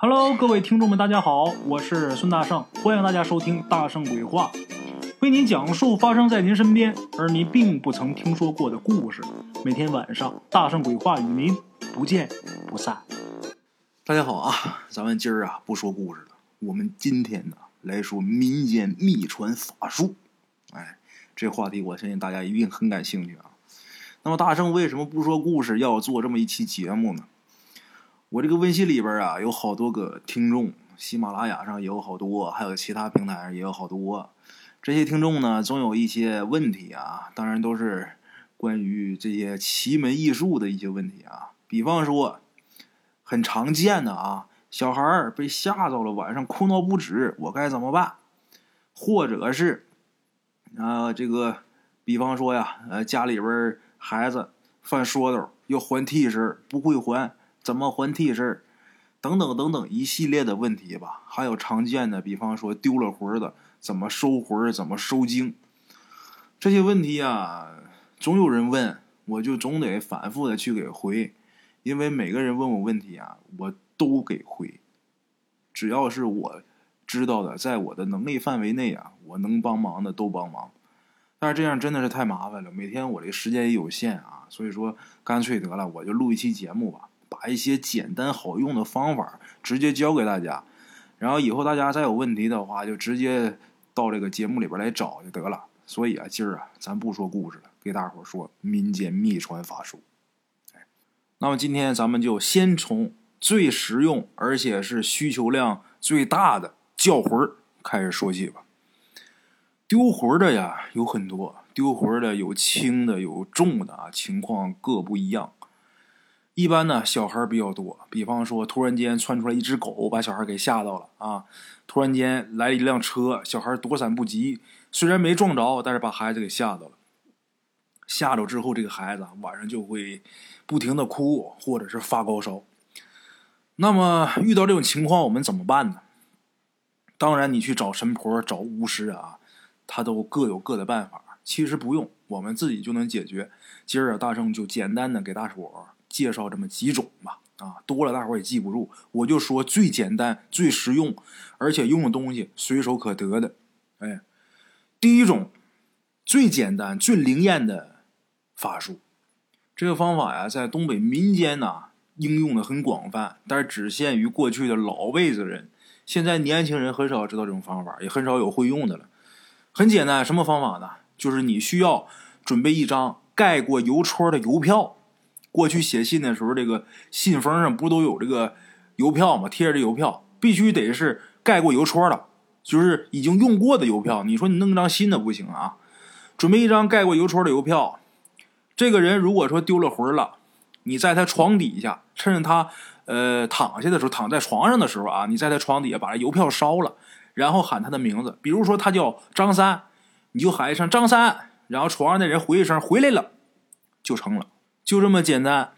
Hello，各位听众们，大家好，我是孙大圣，欢迎大家收听《大圣鬼话》，为您讲述发生在您身边而您并不曾听说过的故事。每天晚上，《大圣鬼话》与您不见不散。大家好啊，咱们今儿啊不说故事了，我们今天呢来说民间秘传法术。哎，这话题我相信大家一定很感兴趣啊。那么大圣为什么不说故事，要做这么一期节目呢？我这个微信里边啊有好多个听众，喜马拉雅上也有好多，还有其他平台上也有好多。这些听众呢，总有一些问题啊，当然都是关于这些奇门异术的一些问题啊。比方说，很常见的啊，小孩儿被吓着了，晚上哭闹不止，我该怎么办？或者是啊，这个，比方说呀，呃，家里边孩子犯说斗，要还替身，不会还。怎么还替身等等等等一系列的问题吧。还有常见的，比方说丢了魂的，怎么收魂怎么收精？这些问题啊，总有人问，我就总得反复的去给回，因为每个人问我问题啊，我都给回。只要是我知道的，在我的能力范围内啊，我能帮忙的都帮忙。但是这样真的是太麻烦了，每天我这时间也有限啊，所以说干脆得了，我就录一期节目吧。把一些简单好用的方法直接教给大家，然后以后大家再有问题的话，就直接到这个节目里边来找就得了。所以啊，今儿啊，咱不说故事了，给大伙说民间秘传法术。那么今天咱们就先从最实用而且是需求量最大的叫魂开始说起吧。丢魂的呀有很多，丢魂的有轻的有重的啊，情况各不一样。一般呢，小孩比较多。比方说，突然间窜出来一只狗，把小孩给吓到了啊！突然间来了一辆车，小孩躲闪不及，虽然没撞着，但是把孩子给吓到了。吓着之后，这个孩子晚上就会不停的哭，或者是发高烧。那么遇到这种情况，我们怎么办呢？当然，你去找神婆、找巫师啊，他都各有各的办法。其实不用，我们自己就能解决。今儿啊，大圣就简单的给大伙介绍这么几种吧，啊，多了大伙也记不住，我就说最简单、最实用，而且用的东西随手可得的。哎，第一种最简单、最灵验的法术，这个方法呀，在东北民间呐应用的很广泛，但是只限于过去的老辈子人，现在年轻人很少知道这种方法，也很少有会用的了。很简单，什么方法呢？就是你需要准备一张盖过邮戳的邮票。过去写信的时候，这个信封上不都有这个邮票吗？贴着这邮票，必须得是盖过邮戳的，就是已经用过的邮票。你说你弄张新的不行啊？准备一张盖过邮戳的邮票。这个人如果说丢了魂了，你在他床底下，趁着他呃躺下的时候，躺在床上的时候啊，你在他床底下把这邮票烧了，然后喊他的名字，比如说他叫张三，你就喊一声张三，然后床上的人回一声回来了，就成了。就这么简单，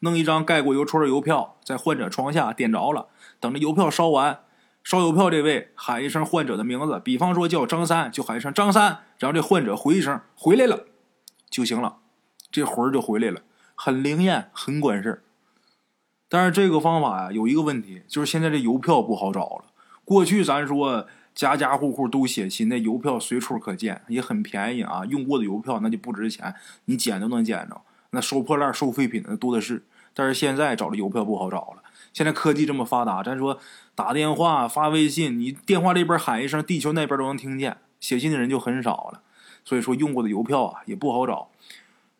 弄一张盖过邮戳的邮票，在患者床下点着了，等着邮票烧完，烧邮票这位喊一声患者的名字，比方说叫张三，就喊一声张三，然后这患者回一声回来了就行了，这魂就回来了，很灵验，很管事但是这个方法呀，有一个问题，就是现在这邮票不好找了。过去咱说家家户户都写信，那邮票随处可见，也很便宜啊。用过的邮票那就不值钱，你捡都能捡着。那收破烂、收废品的多的是，但是现在找这邮票不好找了。现在科技这么发达，咱说打电话、发微信，你电话这边喊一声，地球那边都能听见。写信的人就很少了，所以说用过的邮票啊也不好找。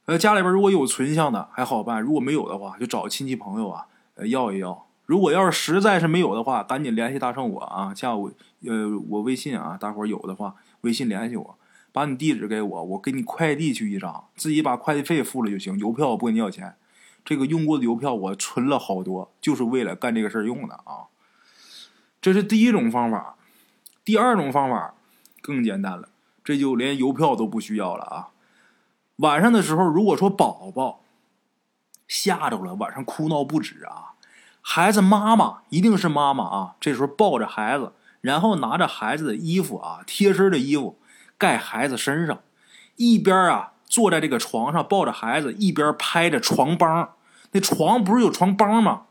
呃，家里边如果有存项的还好办，如果没有的话，就找亲戚朋友啊呃要一要。如果要是实在是没有的话，赶紧联系大圣我啊，加我呃我微信啊，大伙有的话微信联系我。把你地址给我，我给你快递去一张，自己把快递费付了就行。邮票我不跟你要钱，这个用过的邮票我存了好多，就是为了干这个事儿用的啊。这是第一种方法，第二种方法更简单了，这就连邮票都不需要了啊。晚上的时候，如果说宝宝吓着了，晚上哭闹不止啊，孩子妈妈一定是妈妈啊，这时候抱着孩子，然后拿着孩子的衣服啊，贴身的衣服。盖孩子身上，一边啊坐在这个床上抱着孩子，一边拍着床帮。那床不是有床帮吗？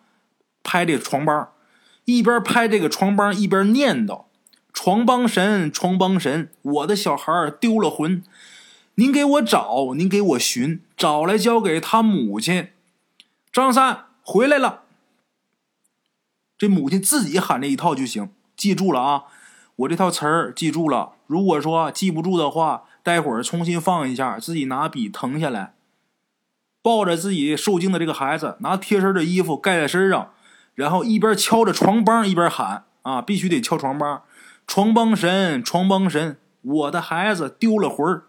拍这床帮，一边拍这个床帮，一边念叨：“床帮神，床帮神，我的小孩丢了魂，您给我找，您给我寻，找来交给他母亲。张三回来了。”这母亲自己喊这一套就行，记住了啊！我这套词儿记住了。如果说记不住的话，待会儿重新放一下，自己拿笔誊下来，抱着自己受惊的这个孩子，拿贴身的衣服盖在身上，然后一边敲着床帮一边喊啊，必须得敲床帮。床帮神，床帮神，我的孩子丢了魂儿，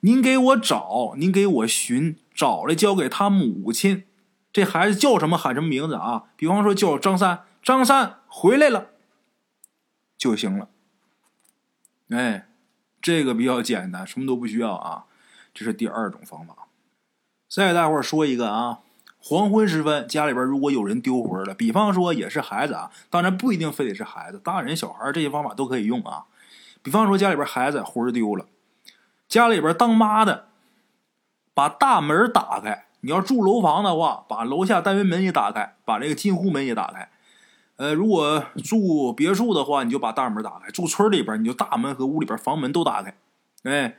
您给我找，您给我寻，找来交给他母亲。这孩子叫什么？喊什么名字啊？比方说叫张三。张三回来了就行了，哎，这个比较简单，什么都不需要啊。这是第二种方法。再给大伙说一个啊，黄昏时分，家里边如果有人丢魂了，比方说也是孩子啊，当然不一定非得是孩子，大人小孩这些方法都可以用啊。比方说家里边孩子魂丢了，家里边当妈的把大门打开，你要住楼房的话，把楼下单元门也打开，把这个进户门也打开。呃，如果住别墅的话，你就把大门打开；住村里边，你就大门和屋里边房门都打开。哎，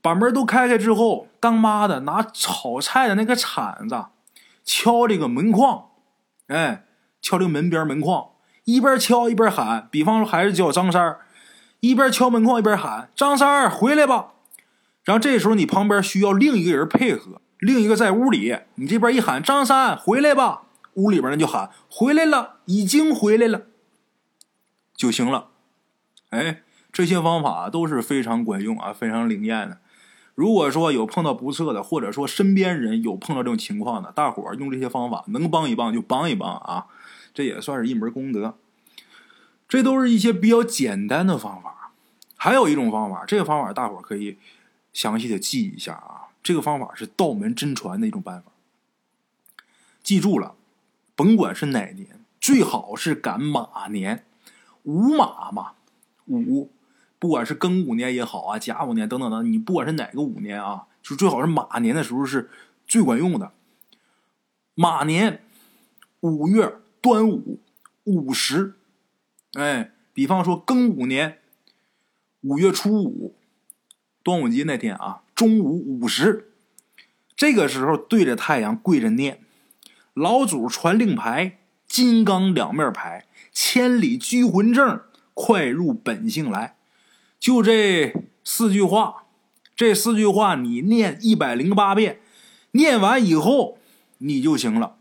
把门都开开之后，当妈的拿炒菜的那个铲子敲这个门框，哎，敲这个门边门框，一边敲一边喊。比方说，还是叫张三，一边敲门框一边喊：“张三，回来吧！”然后这时候你旁边需要另一个人配合，另一个在屋里，你这边一喊：“张三，回来吧！”屋里边人就喊回来了，已经回来了，就行了。哎，这些方法都是非常管用啊，非常灵验的。如果说有碰到不测的，或者说身边人有碰到这种情况的，大伙儿用这些方法能帮一帮就帮一帮啊，这也算是一门功德。这都是一些比较简单的方法。还有一种方法，这个方法大伙儿可以详细的记一下啊。这个方法是道门真传的一种办法，记住了。甭管是哪年，最好是赶马年，午马嘛，午，不管是庚午年也好啊，甲午年等等的，你不管是哪个午年啊，就最好是马年的时候是最管用的。马年五月端午午时，哎，比方说庚午年五月初五，端午节那天啊，中午午时，这个时候对着太阳跪着念。老祖传令牌，金刚两面牌，千里拘魂证，快入本性来。就这四句话，这四句话你念一百零八遍，念完以后你就行了。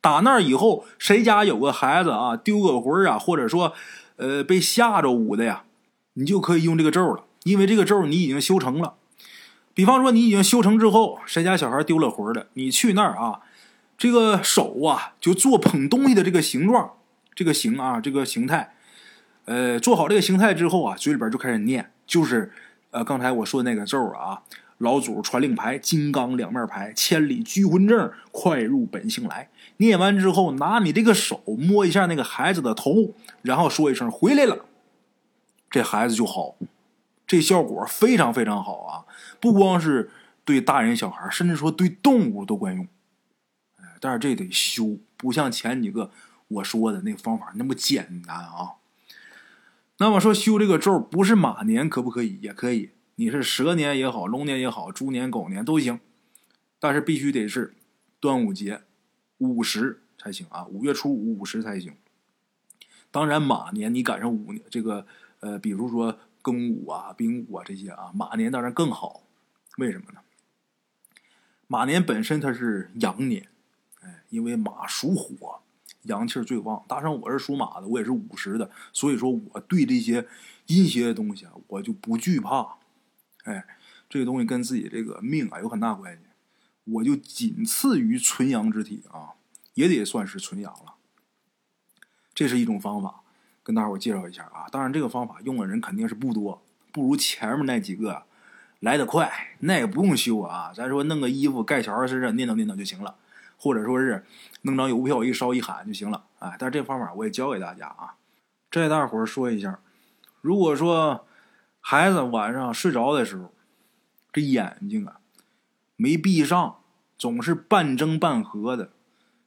打那以后，谁家有个孩子啊，丢个魂啊，或者说呃被吓着捂的呀，你就可以用这个咒了，因为这个咒你已经修成了。比方说你已经修成之后，谁家小孩丢了魂的，你去那儿啊。这个手啊，就做捧东西的这个形状，这个形啊，这个形态，呃，做好这个形态之后啊，嘴里边就开始念，就是呃刚才我说那个咒啊，老祖传令牌，金刚两面牌，千里拘魂证，快入本性来。念完之后，拿你这个手摸一下那个孩子的头，然后说一声回来了，这孩子就好，这效果非常非常好啊！不光是对大人小孩，甚至说对动物都管用。但是这得修，不像前几个我说的那个方法那么简单啊。那么说修这个咒，不是马年可不可以？也可以，你是蛇年也好，龙年也好，猪年、狗年都行。但是必须得是端午节午时才行啊，五月初五午时才行。当然马年你赶上五这个呃，比如说庚午啊、丙午啊这些啊，马年当然更好。为什么呢？马年本身它是阳年。因为马属火，阳气最旺。大圣，我是属马的，我也是五十的，所以说我对这些阴邪的东西啊，我就不惧怕。哎，这个东西跟自己这个命啊有很大关系。我就仅次于纯阳之体啊，也得算是纯阳了。这是一种方法，跟大伙介绍一下啊。当然，这个方法用的人肯定是不多，不如前面那几个来得快。那也不用修啊，咱说弄个衣服盖小孩身上，念叨念叨就行了。或者说是弄张邮票一烧一喊就行了，哎，但是这方法我也教给大家啊。这大伙儿说一下，如果说孩子晚上睡着的时候，这眼睛啊没闭上，总是半睁半合的，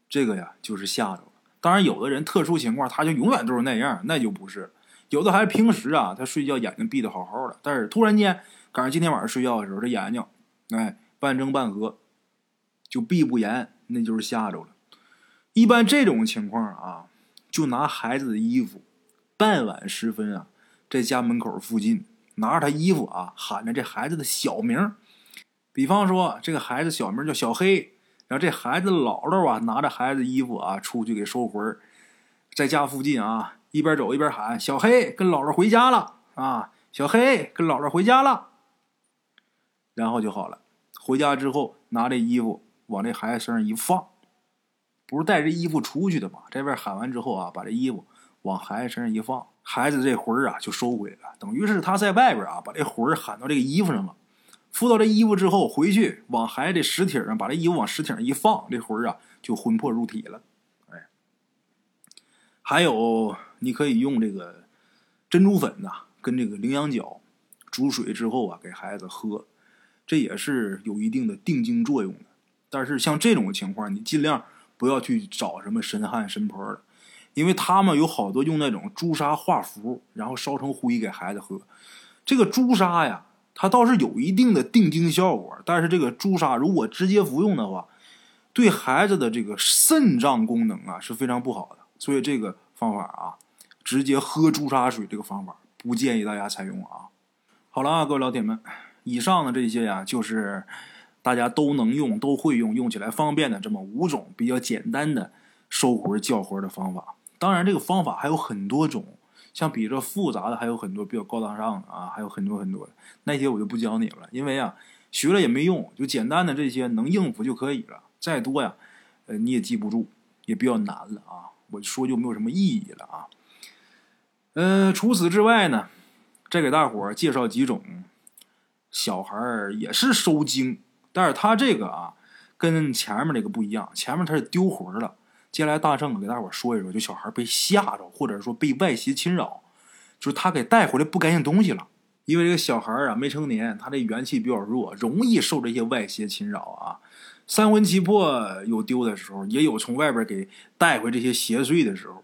这个呀就是吓着了。当然，有的人特殊情况，他就永远都是那样，那就不是。有的还平时啊，他睡觉眼睛闭得好好的，但是突然间赶上今天晚上睡觉的时候，这眼睛哎半睁半合，就闭不严，那就是吓着了。一般这种情况啊，就拿孩子的衣服，傍晚时分啊，在家门口附近拿着他衣服啊，喊着这孩子的小名，比方说这个孩子小名叫小黑。然后这孩子姥姥啊，拿着孩子衣服啊，出去给收魂在家附近啊，一边走一边喊：“小黑跟姥姥回家了啊！小黑跟姥姥回家了。”然后就好了。回家之后，拿这衣服往这孩子身上一放，不是带着衣服出去的吗？这边喊完之后啊，把这衣服往孩子身上一放，孩子这魂啊就收回来了，等于是他在外边啊，把这魂喊到这个衣服上了。附到这衣服之后，回去往孩子的尸体上把这衣服往尸体上一放，这魂啊就魂魄入体了。哎，还有你可以用这个珍珠粉呐，跟这个羚羊角煮水之后啊，给孩子喝，这也是有一定的定惊作用的。但是像这种情况，你尽量不要去找什么神汉神婆了，因为他们有好多用那种朱砂画符，然后烧成灰给孩子喝。这个朱砂呀。它倒是有一定的定惊效果，但是这个朱砂如果直接服用的话，对孩子的这个肾脏功能啊是非常不好的。所以这个方法啊，直接喝朱砂水这个方法不建议大家采用啊。好了啊，各位老铁们，以上的这些呀，就是大家都能用、都会用、用起来方便的这么五种比较简单的收魂叫魂的方法。当然，这个方法还有很多种。像比这复杂的还有很多比较高大上的啊，还有很多很多的那些我就不教你了，因为啊学了也没用，就简单的这些能应付就可以了。再多呀，呃你也记不住，也比较难了啊。我说就没有什么意义了啊。嗯，除此之外呢，再给大伙介绍几种小孩儿也是收精，但是他这个啊跟前面那个不一样，前面他是丢魂了。接下来，大圣给大伙说一说，就小孩被吓着，或者说被外邪侵扰，就是他给带回来不干净东西了。因为这个小孩啊没成年，他这元气比较弱，容易受这些外邪侵扰啊。三魂七魄有丢的时候，也有从外边给带回这些邪祟的时候。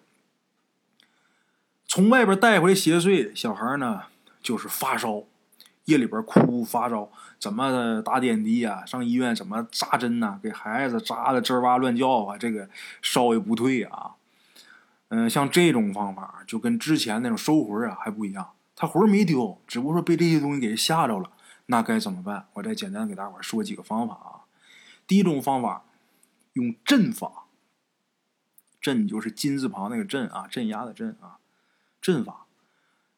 从外边带回邪祟，小孩呢就是发烧。夜里边哭发烧，怎么打点滴呀？上医院怎么扎针呐？给孩子扎的吱哇乱叫啊！这个烧也不退啊。嗯，像这种方法就跟之前那种收魂啊还不一样，他魂没丢，只不过说被这些东西给吓着了。那该怎么办？我再简单给大伙说几个方法啊。第一种方法，用阵法。阵就是金字旁那个阵啊，镇压的镇啊，阵法。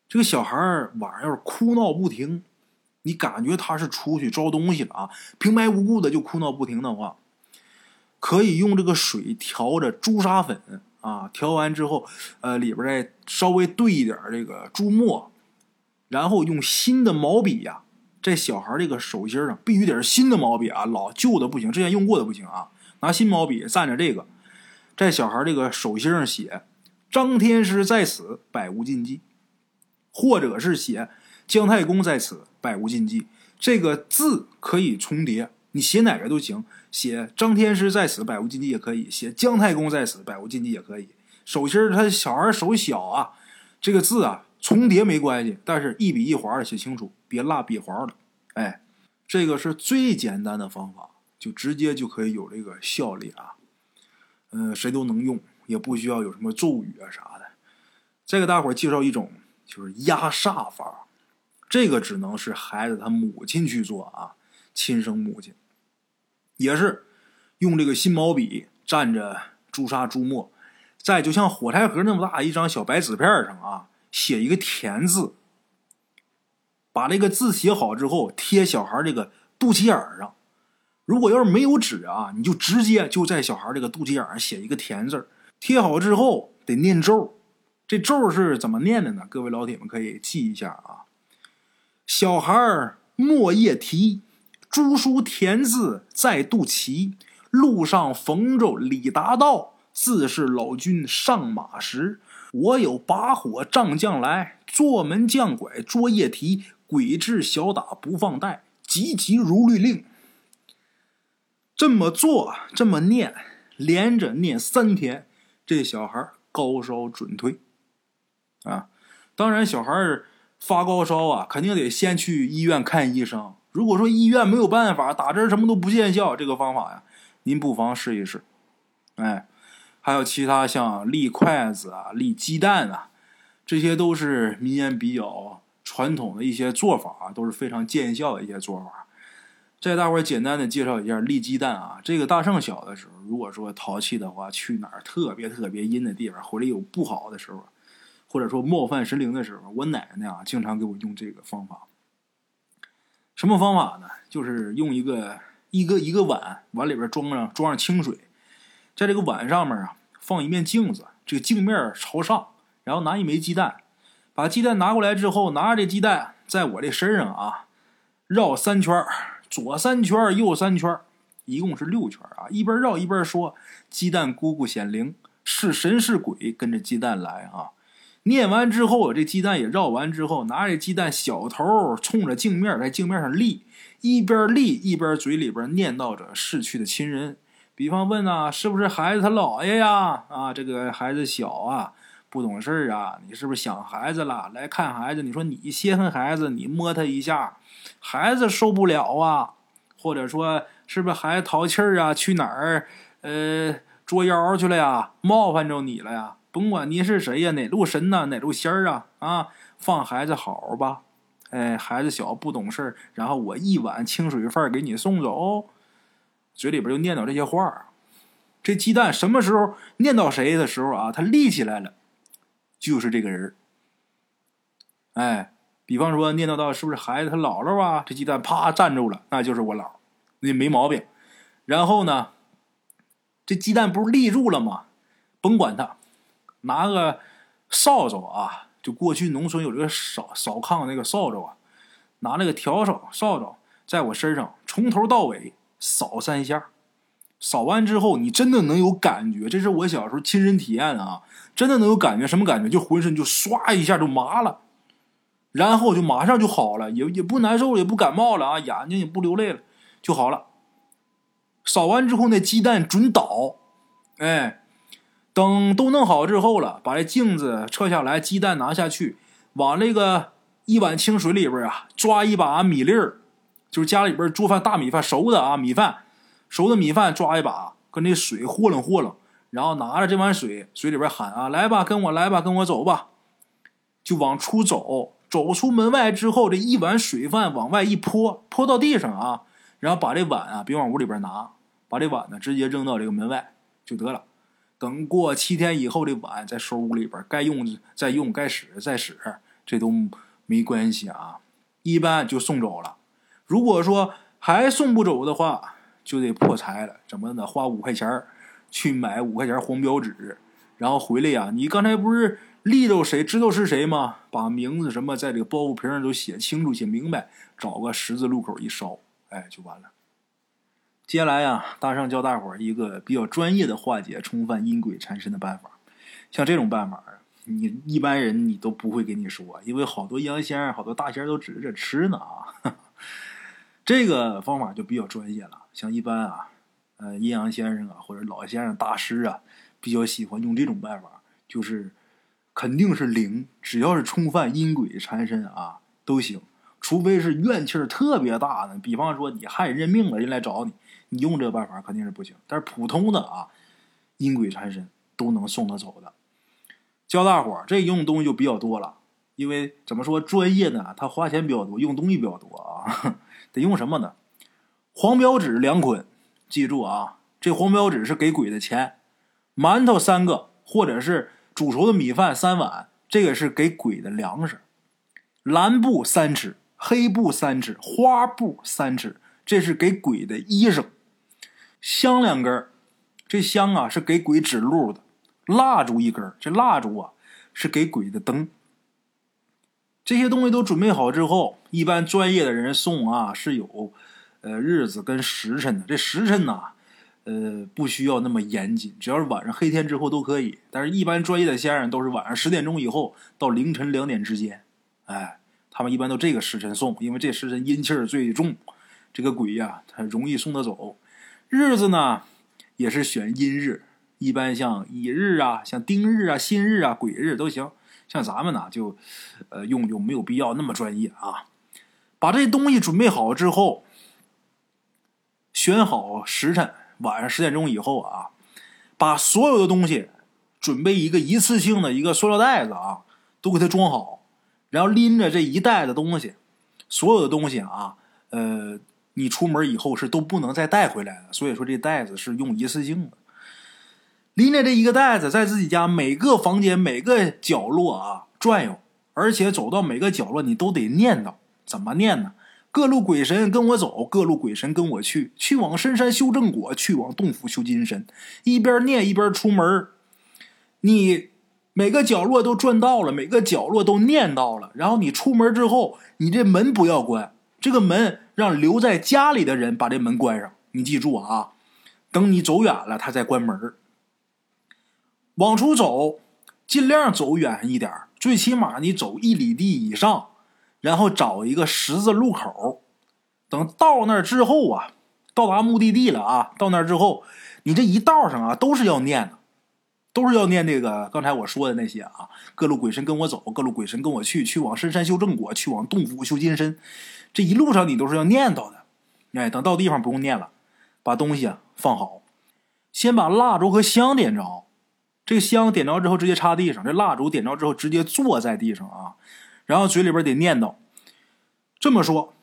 这个小孩晚上要是哭闹不停。你感觉他是出去招东西了啊？平白无故的就哭闹不停的话，可以用这个水调着朱砂粉啊，调完之后，呃，里边再稍微兑一点这个朱墨，然后用新的毛笔呀，在小孩这个手心上必须得是新的毛笔啊，老旧的不行，之前用过的不行啊。拿新毛笔蘸着这个，在小孩这个手心上写“张天师在此，百无禁忌”，或者是写。姜太公在此，百无禁忌。这个字可以重叠，你写哪个都行。写张天师在此，百无禁忌也可以；写姜太公在此，百无禁忌也可以。手心他小孩手小啊，这个字啊重叠没关系，但是一笔一划的写清楚，别落笔划了。哎，这个是最简单的方法，就直接就可以有这个效力啊。嗯，谁都能用，也不需要有什么咒语啊啥的。再给大伙介绍一种，就是压煞法。这个只能是孩子他母亲去做啊，亲生母亲，也是用这个新毛笔蘸着朱砂朱墨，在就像火柴盒那么大一张小白纸片上啊，写一个田字，把这个字写好之后贴小孩这个肚脐眼上。如果要是没有纸啊，你就直接就在小孩这个肚脐眼上写一个田字贴好之后得念咒，这咒是怎么念的呢？各位老铁们可以记一下啊。小孩儿莫夜啼，朱书田字在肚脐。路上逢着李达道，自是老君上马时。我有把火仗将来，坐门将拐捉夜啼。鬼至小打不放带，急急如律令。这么做，这么念，连着念三天，这小孩高烧准退啊。当然，小孩发高烧啊，肯定得先去医院看医生。如果说医院没有办法，打针什么都不见效，这个方法呀，您不妨试一试。哎，还有其他像立筷子啊、立鸡蛋啊，这些都是民间比较传统的一些做法啊，都是非常见效的一些做法。再大伙儿简单的介绍一下立鸡蛋啊。这个大圣小的时候，如果说淘气的话，去哪儿特别特别阴的地方，回来有不好的时候。或者说冒犯神灵的时候，我奶奶啊经常给我用这个方法。什么方法呢？就是用一个一个一个碗，碗里边装上装上清水，在这个碗上面啊放一面镜子，这个镜面朝上，然后拿一枚鸡蛋，把鸡蛋拿过来之后，拿着这鸡蛋在我这身上啊绕三圈，左三圈，右三圈，一共是六圈啊。一边绕一边说：“鸡蛋姑姑显灵，是神是鬼，跟着鸡蛋来啊。”念完之后，这鸡蛋也绕完之后，拿着鸡蛋小头冲着镜面，在镜面上立，一边立一边嘴里边念叨着逝去的亲人。比方问啊，是不是孩子他姥爷呀？啊，这个孩子小啊，不懂事啊，你是不是想孩子了？来看孩子，你说你稀罕孩子，你摸他一下，孩子受不了啊。或者说，是不是孩子淘气儿啊？去哪儿？呃，捉妖去了呀？冒犯着你了呀？甭管你是谁呀，哪路神呐，哪路仙儿啊啊！放孩子好吧，哎，孩子小不懂事然后我一碗清水饭给你送走，嘴里边就念叨这些话这鸡蛋什么时候念叨谁的时候啊，他立起来了，就是这个人哎，比方说念叨到是不是孩子他姥姥啊？这鸡蛋啪站住了，那就是我姥，那没毛病。然后呢，这鸡蛋不是立住了吗？甭管他。拿个扫帚啊，就过去农村有这个扫扫炕那个扫帚啊，拿那个笤帚扫帚，在我身上从头到尾扫三下，扫完之后，你真的能有感觉，这是我小时候亲身体验啊，真的能有感觉，什么感觉？就浑身就唰一下就麻了，然后就马上就好了，也也不难受，也不感冒了啊，眼睛也不流泪了，就好了。扫完之后，那鸡蛋准倒，哎。等都弄好之后了，把这镜子撤下来，鸡蛋拿下去，往那个一碗清水里边啊，抓一把米粒儿，就是家里边做饭大米饭熟的啊，米饭熟的米饭抓一把，跟那水和楞和楞，然后拿着这碗水，水里边喊啊，来吧，跟我来吧，跟我走吧，就往出走。走出门外之后，这一碗水饭往外一泼，泼到地上啊，然后把这碗啊别往屋里边拿，把这碗呢直接扔到这个门外就得了。等过七天以后，的碗再收屋里边，该用再用，该使再使，这都没关系啊。一般就送走了。如果说还送不走的话，就得破财了。怎么的？花五块钱去买五块钱黄标纸，然后回来呀。你刚才不是立着谁知道是谁吗？把名字什么在这个包袱皮上都写清楚、写明白，找个十字路口一烧，哎，就完了。接下来呀，大圣教大伙儿一个比较专业的化解冲犯阴鬼缠身的办法。像这种办法你一般人你都不会跟你说，因为好多阴阳先生、好多大仙都指着这吃呢啊。这个方法就比较专业了。像一般啊，呃，阴阳先生啊，或者老先生、大师啊，比较喜欢用这种办法，就是肯定是灵，只要是冲犯阴鬼缠身啊，都行。除非是怨气儿特别大的，比方说你害人命了，人来找你。你用这个办法肯定是不行，但是普通的啊，阴鬼缠身都能送他走的。教大伙儿这用东西就比较多了，因为怎么说专业呢？他花钱比较多，用东西比较多啊。得用什么呢？黄标纸两捆，记住啊，这黄标纸是给鬼的钱。馒头三个，或者是煮熟的米饭三碗，这个是给鬼的粮食。蓝布三尺，黑布三尺，花布三尺，这是给鬼的衣裳。香两根这香啊是给鬼指路的；蜡烛一根这蜡烛啊是给鬼的灯。这些东西都准备好之后，一般专业的人送啊是有呃日子跟时辰的。这时辰呢，呃不需要那么严谨，只要是晚上黑天之后都可以。但是，一般专业的先生都是晚上十点钟以后到凌晨两点之间，哎，他们一般都这个时辰送，因为这时辰阴气儿最重，这个鬼呀他容易送得走。日子呢，也是选阴日，一般像乙日啊、像丁日啊、辛日啊、癸日都行。像咱们呢，就呃用就没有必要那么专业啊。把这东西准备好之后，选好时辰，晚上十点钟以后啊，把所有的东西准备一个一次性的一个塑料袋子啊，都给它装好，然后拎着这一袋子东西，所有的东西啊，呃，你出门以后是都不能再带回来的。所以说这袋子是用一次性的。拎着这一个袋子，在自己家每个房间每个角落啊转悠，而且走到每个角落，你都得念叨。怎么念呢？各路鬼神跟我走，各路鬼神跟我去，去往深山修正果，去往洞府修金身。一边念一边出门你每个角落都转到了，每个角落都念到了。然后你出门之后，你这门不要关，这个门让留在家里的人把这门关上。你记住啊，等你走远了，他再关门。往出走，尽量走远一点，最起码你走一里地以上。然后找一个十字路口，等到那儿之后啊，到达目的地了啊，到那儿之后，你这一道上啊都是要念的，都是要念那个刚才我说的那些啊，各路鬼神跟我走，各路鬼神跟我去，去往深山修正果，去往洞府修金身，这一路上你都是要念叨的。哎，等到地方不用念了，把东西啊放好，先把蜡烛和香点着，这个香点着之后直接插地上，这蜡烛点着之后直接坐在地上啊。然后嘴里边得念叨，这么说，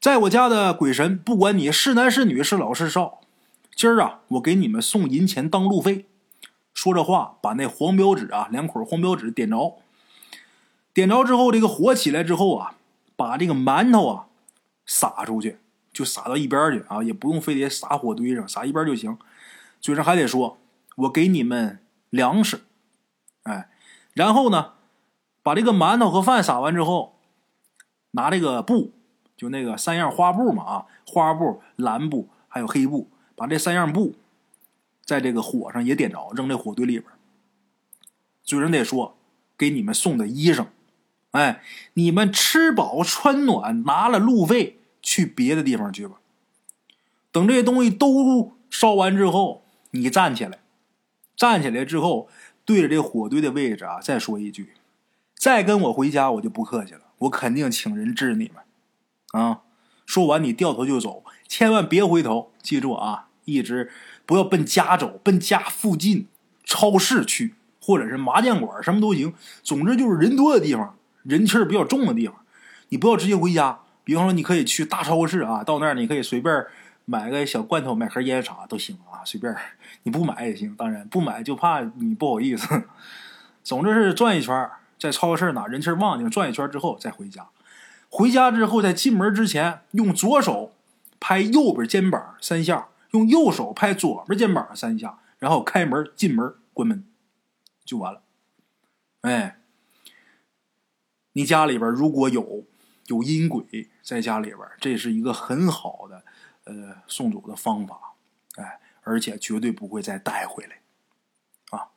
在我家的鬼神，不管你是男是女，是老是少，今儿啊，我给你们送银钱当路费。说着话，把那黄标纸啊，两捆黄标纸点着，点着之后，这个火起来之后啊，把这个馒头啊撒出去，就撒到一边去啊，也不用非得撒火堆上，撒一边就行。嘴上还得说，我给你们粮食，哎，然后呢？把这个馒头和饭撒完之后，拿这个布，就那个三样花布嘛啊，花布、蓝布还有黑布，把这三样布在这个火上也点着，扔在火堆里边。嘴上得说，给你们送的衣裳，哎，你们吃饱穿暖，拿了路费去别的地方去吧。等这些东西都烧完之后，你站起来，站起来之后，对着这火堆的位置啊，再说一句。再跟我回家，我就不客气了。我肯定请人治你们，啊！说完，你掉头就走，千万别回头。记住啊，一直不要奔家走，奔家附近超市去，或者是麻将馆，什么都行。总之就是人多的地方，人气儿比较重的地方。你不要直接回家。比方说，你可以去大超市啊，到那儿你可以随便买个小罐头，买盒烟啥都行啊，随便。你不买也行，当然不买就怕你不好意思。总之是转一圈。在超市哪人气旺地转一圈之后再回家，回家之后在进门之前用左手拍右边肩膀三下，用右手拍左边肩膀三下，然后开门进门关门就完了。哎，你家里边如果有有阴鬼在家里边，这是一个很好的呃送走的方法，哎，而且绝对不会再带回来啊。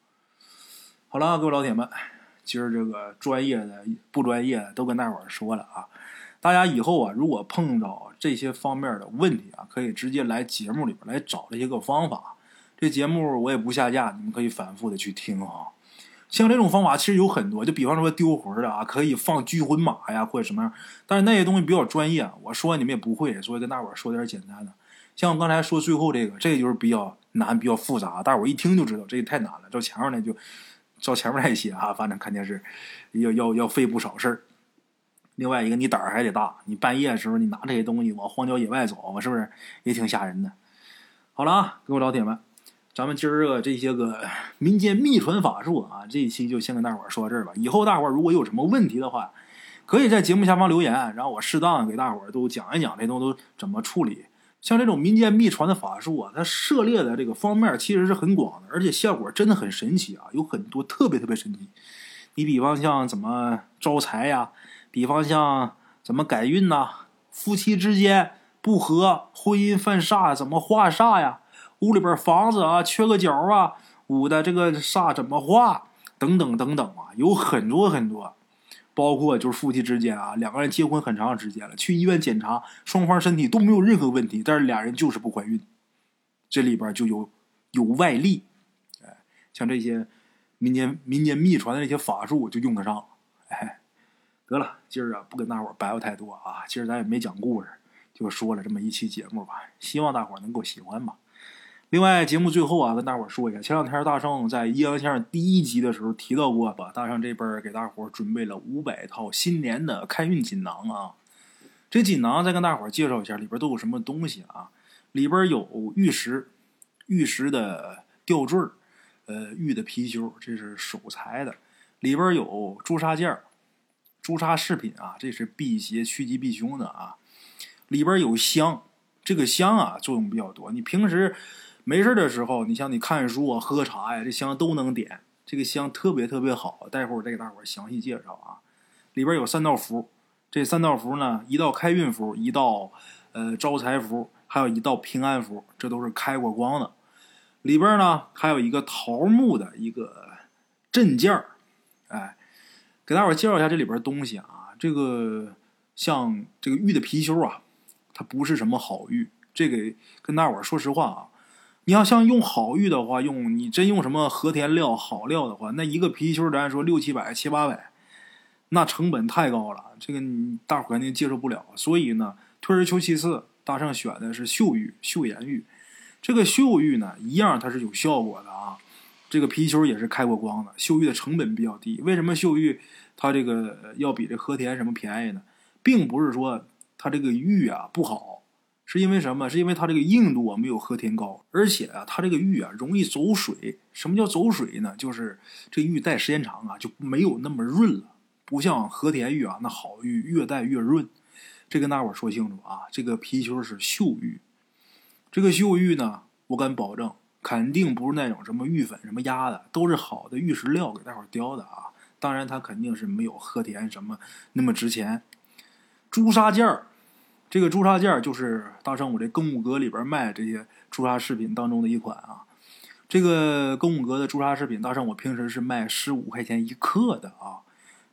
好了，各位老铁们。今儿这个专业的不专业的都跟大伙儿说了啊，大家以后啊，如果碰到这些方面的问题啊，可以直接来节目里边来找这些个方法。这节目我也不下架，你们可以反复的去听哈。像这种方法其实有很多，就比方说丢魂的啊，可以放拘魂马呀，或者什么样。但是那些东西比较专业，我说你们也不会，所以跟大伙说点简单的。像我刚才说最后这个，这个就是比较难、比较复杂，大伙一听就知道这个太难了。照前面那就。照前面那些啊，反正肯定是要要要费不少事儿。另外一个，你胆儿还得大，你半夜的时候你拿这些东西往荒郊野外走，是不是也挺吓人的？好了啊，各位老铁们，咱们今儿个这些个民间秘传法术啊，这一期就先跟大伙说到这儿吧。以后大伙如果有什么问题的话，可以在节目下方留言，然后我适当给大伙都讲一讲这东西都怎么处理。像这种民间秘传的法术啊，它涉猎的这个方面其实是很广的，而且效果真的很神奇啊，有很多特别特别神奇。你比方像怎么招财呀，比方像怎么改运呐，夫妻之间不和，婚姻犯煞怎么化煞呀？屋里边房子啊缺个角啊，屋的这个煞怎么化？等等等等啊，有很多很多。包括就是夫妻之间啊，两个人结婚很长时间了，去医院检查，双方身体都没有任何问题，但是俩人就是不怀孕，这里边就有有外力，哎，像这些民间民间秘传的这些法术就用得上。哎，得了，今儿啊不跟大伙儿白话太多啊，今儿咱也没讲故事，就说了这么一期节目吧，希望大伙儿能够喜欢吧。另外，节目最后啊，跟大伙儿说一下，前两天大圣在阴阳先生第一集的时候提到过吧，大圣这边给大伙准备了五百套新年的开运锦囊啊。这锦囊再跟大伙儿介绍一下，里边都有什么东西啊？里边有玉石、玉石的吊坠呃，玉的貔貅，这是守财的。里边有朱砂件朱砂饰品啊，这是辟邪趋吉避凶的啊。里边有香，这个香啊作用比较多，你平时。没事的时候，你像你看书啊、喝茶呀，这香都能点。这个香特别特别好，待会儿我再给大伙儿详细介绍啊。里边有三道符，这三道符呢，一道开运符，一道呃招财符，还有一道平安符，这都是开过光的。里边呢还有一个桃木的一个镇件儿，哎，给大伙儿介绍一下这里边东西啊。这个像这个玉的貔貅啊，它不是什么好玉。这个跟大伙儿说实话啊。你要像用好玉的话，用你真用什么和田料好料的话，那一个貔貅咱说六七百、七八百，那成本太高了，这个你大伙肯定接受不了。所以呢，退而求其次，大圣选的是岫玉、岫岩玉。这个岫玉呢，一样它是有效果的啊。这个貔貅也是开过光的，岫玉的成本比较低。为什么岫玉它这个要比这和田什么便宜呢？并不是说它这个玉啊不好。是因为什么？是因为它这个硬度啊没有和田高，而且啊，它这个玉啊容易走水。什么叫走水呢？就是这玉戴时间长啊就没有那么润了，不像和田玉啊那好玉越戴越润。这跟大伙说清楚啊，这个貔貅是绣玉，这个绣玉呢，我敢保证，肯定不是那种什么玉粉什么压的，都是好的玉石料给大伙雕的啊。当然，它肯定是没有和田什么那么值钱。朱砂件儿。这个朱砂件就是大圣我这更五阁里边卖这些朱砂饰品当中的一款啊。这个更五阁的朱砂饰品，大圣我平时是卖十五块钱一克的啊。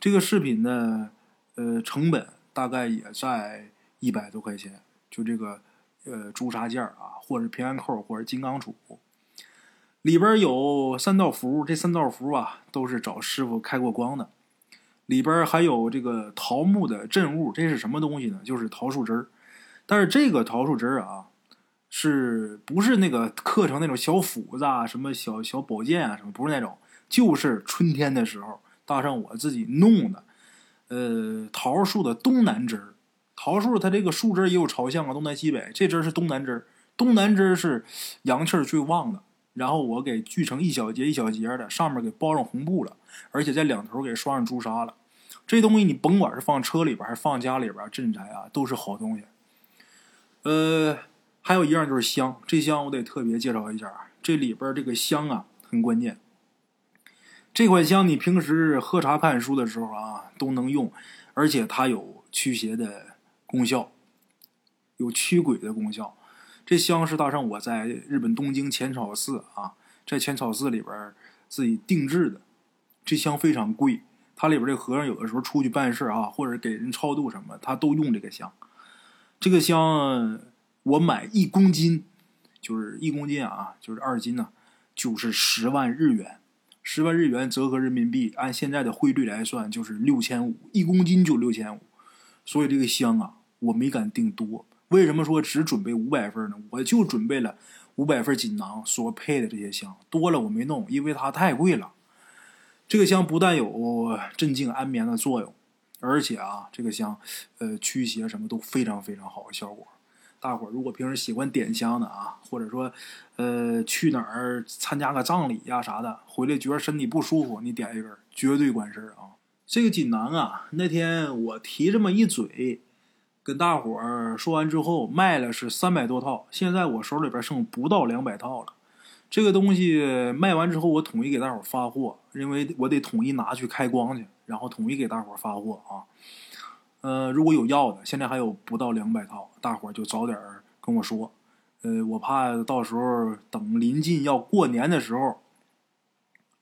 这个饰品呢，呃，成本大概也在一百多块钱。就这个呃朱砂件啊，或者平安扣，或者金刚杵，里边有三道符，这三道符啊都是找师傅开过光的。里边还有这个桃木的镇物，这是什么东西呢？就是桃树枝儿。但是这个桃树枝儿啊，是不是那个刻成那种小斧子啊、什么小小宝剑啊什么？不是那种，就是春天的时候，大圣我自己弄的。呃，桃树的东南枝儿，桃树它这个树枝也有朝向啊，东南西北。这枝儿是东南枝儿东南枝儿是阳气儿最旺的。然后我给锯成一小节一小节的，上面给包上红布了，而且在两头给刷上朱砂了。这东西你甭管是放车里边还是放家里边镇宅啊，都是好东西。呃，还有一样就是香，这香我得特别介绍一下，这里边这个香啊很关键。这款香你平时喝茶看书的时候啊都能用，而且它有驱邪的功效，有驱鬼的功效。这香是大圣我在日本东京浅草寺啊，在浅草寺里边自己定制的。这香非常贵，它里边这和尚有的时候出去办事啊，或者给人超度什么，他都用这个香。这个香我买一公斤，就是一公斤啊，就是二斤呢，就是十万日元。十万日元折合人民币，按现在的汇率来算，就是六千五一公斤就六千五。所以这个香啊，我没敢订多。为什么说只准备五百份呢？我就准备了五百份锦囊所配的这些香，多了我没弄，因为它太贵了。这个香不但有镇静安眠的作用，而且啊，这个香，呃，驱邪什么都非常非常好的效果。大伙儿如果平时喜欢点香的啊，或者说，呃，去哪儿参加个葬礼呀啥的，回来觉得身体不舒服，你点一根绝对管事儿啊。这个锦囊啊，那天我提这么一嘴。跟大伙儿说完之后，卖了是三百多套，现在我手里边剩不到两百套了。这个东西卖完之后，我统一给大伙发货，因为我得统一拿去开光去，然后统一给大伙发货啊。呃，如果有要的，现在还有不到两百套，大伙就早点跟我说。呃，我怕到时候等临近要过年的时候，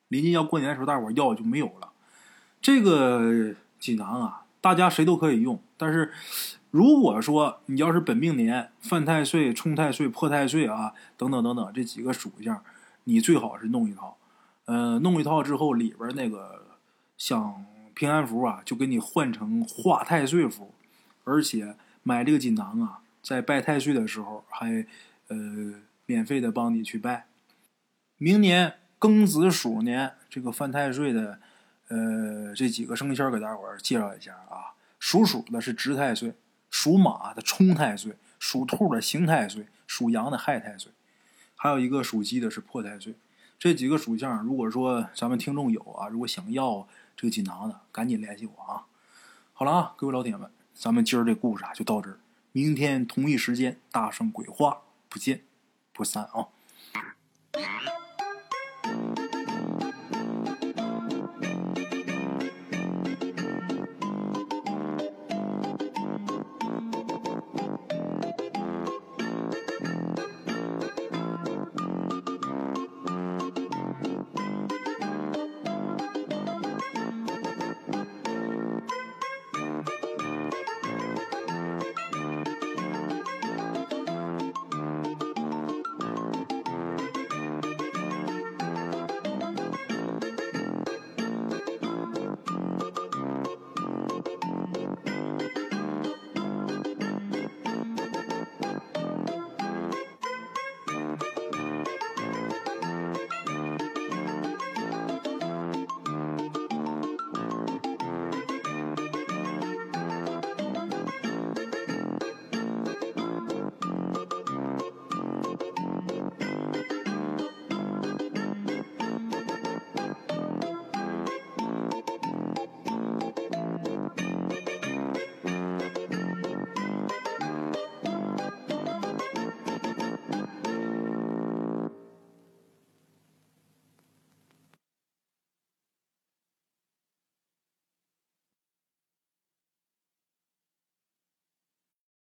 临近要过年的时候，大伙要就没有了。这个锦囊啊，大家谁都可以用，但是。如果说你要是本命年犯太岁、冲太岁、破太岁啊，等等等等这几个属相，你最好是弄一套。呃，弄一套之后里边那个像平安符啊，就给你换成化太岁符，而且买这个锦囊啊，在拜太岁的时候还呃免费的帮你去拜。明年庚子鼠年这个犯太岁的，呃，这几个生肖给大伙介绍一下啊。属鼠的是值太岁，属马的冲太岁，属兔的刑太岁，属羊的害太岁，还有一个属鸡的是破太岁。这几个属相，如果说咱们听众有啊，如果想要这个锦囊的，赶紧联系我啊。好了啊，各位老铁们，咱们今儿这故事啊就到这儿，明天同一时间大圣鬼话不见不散啊。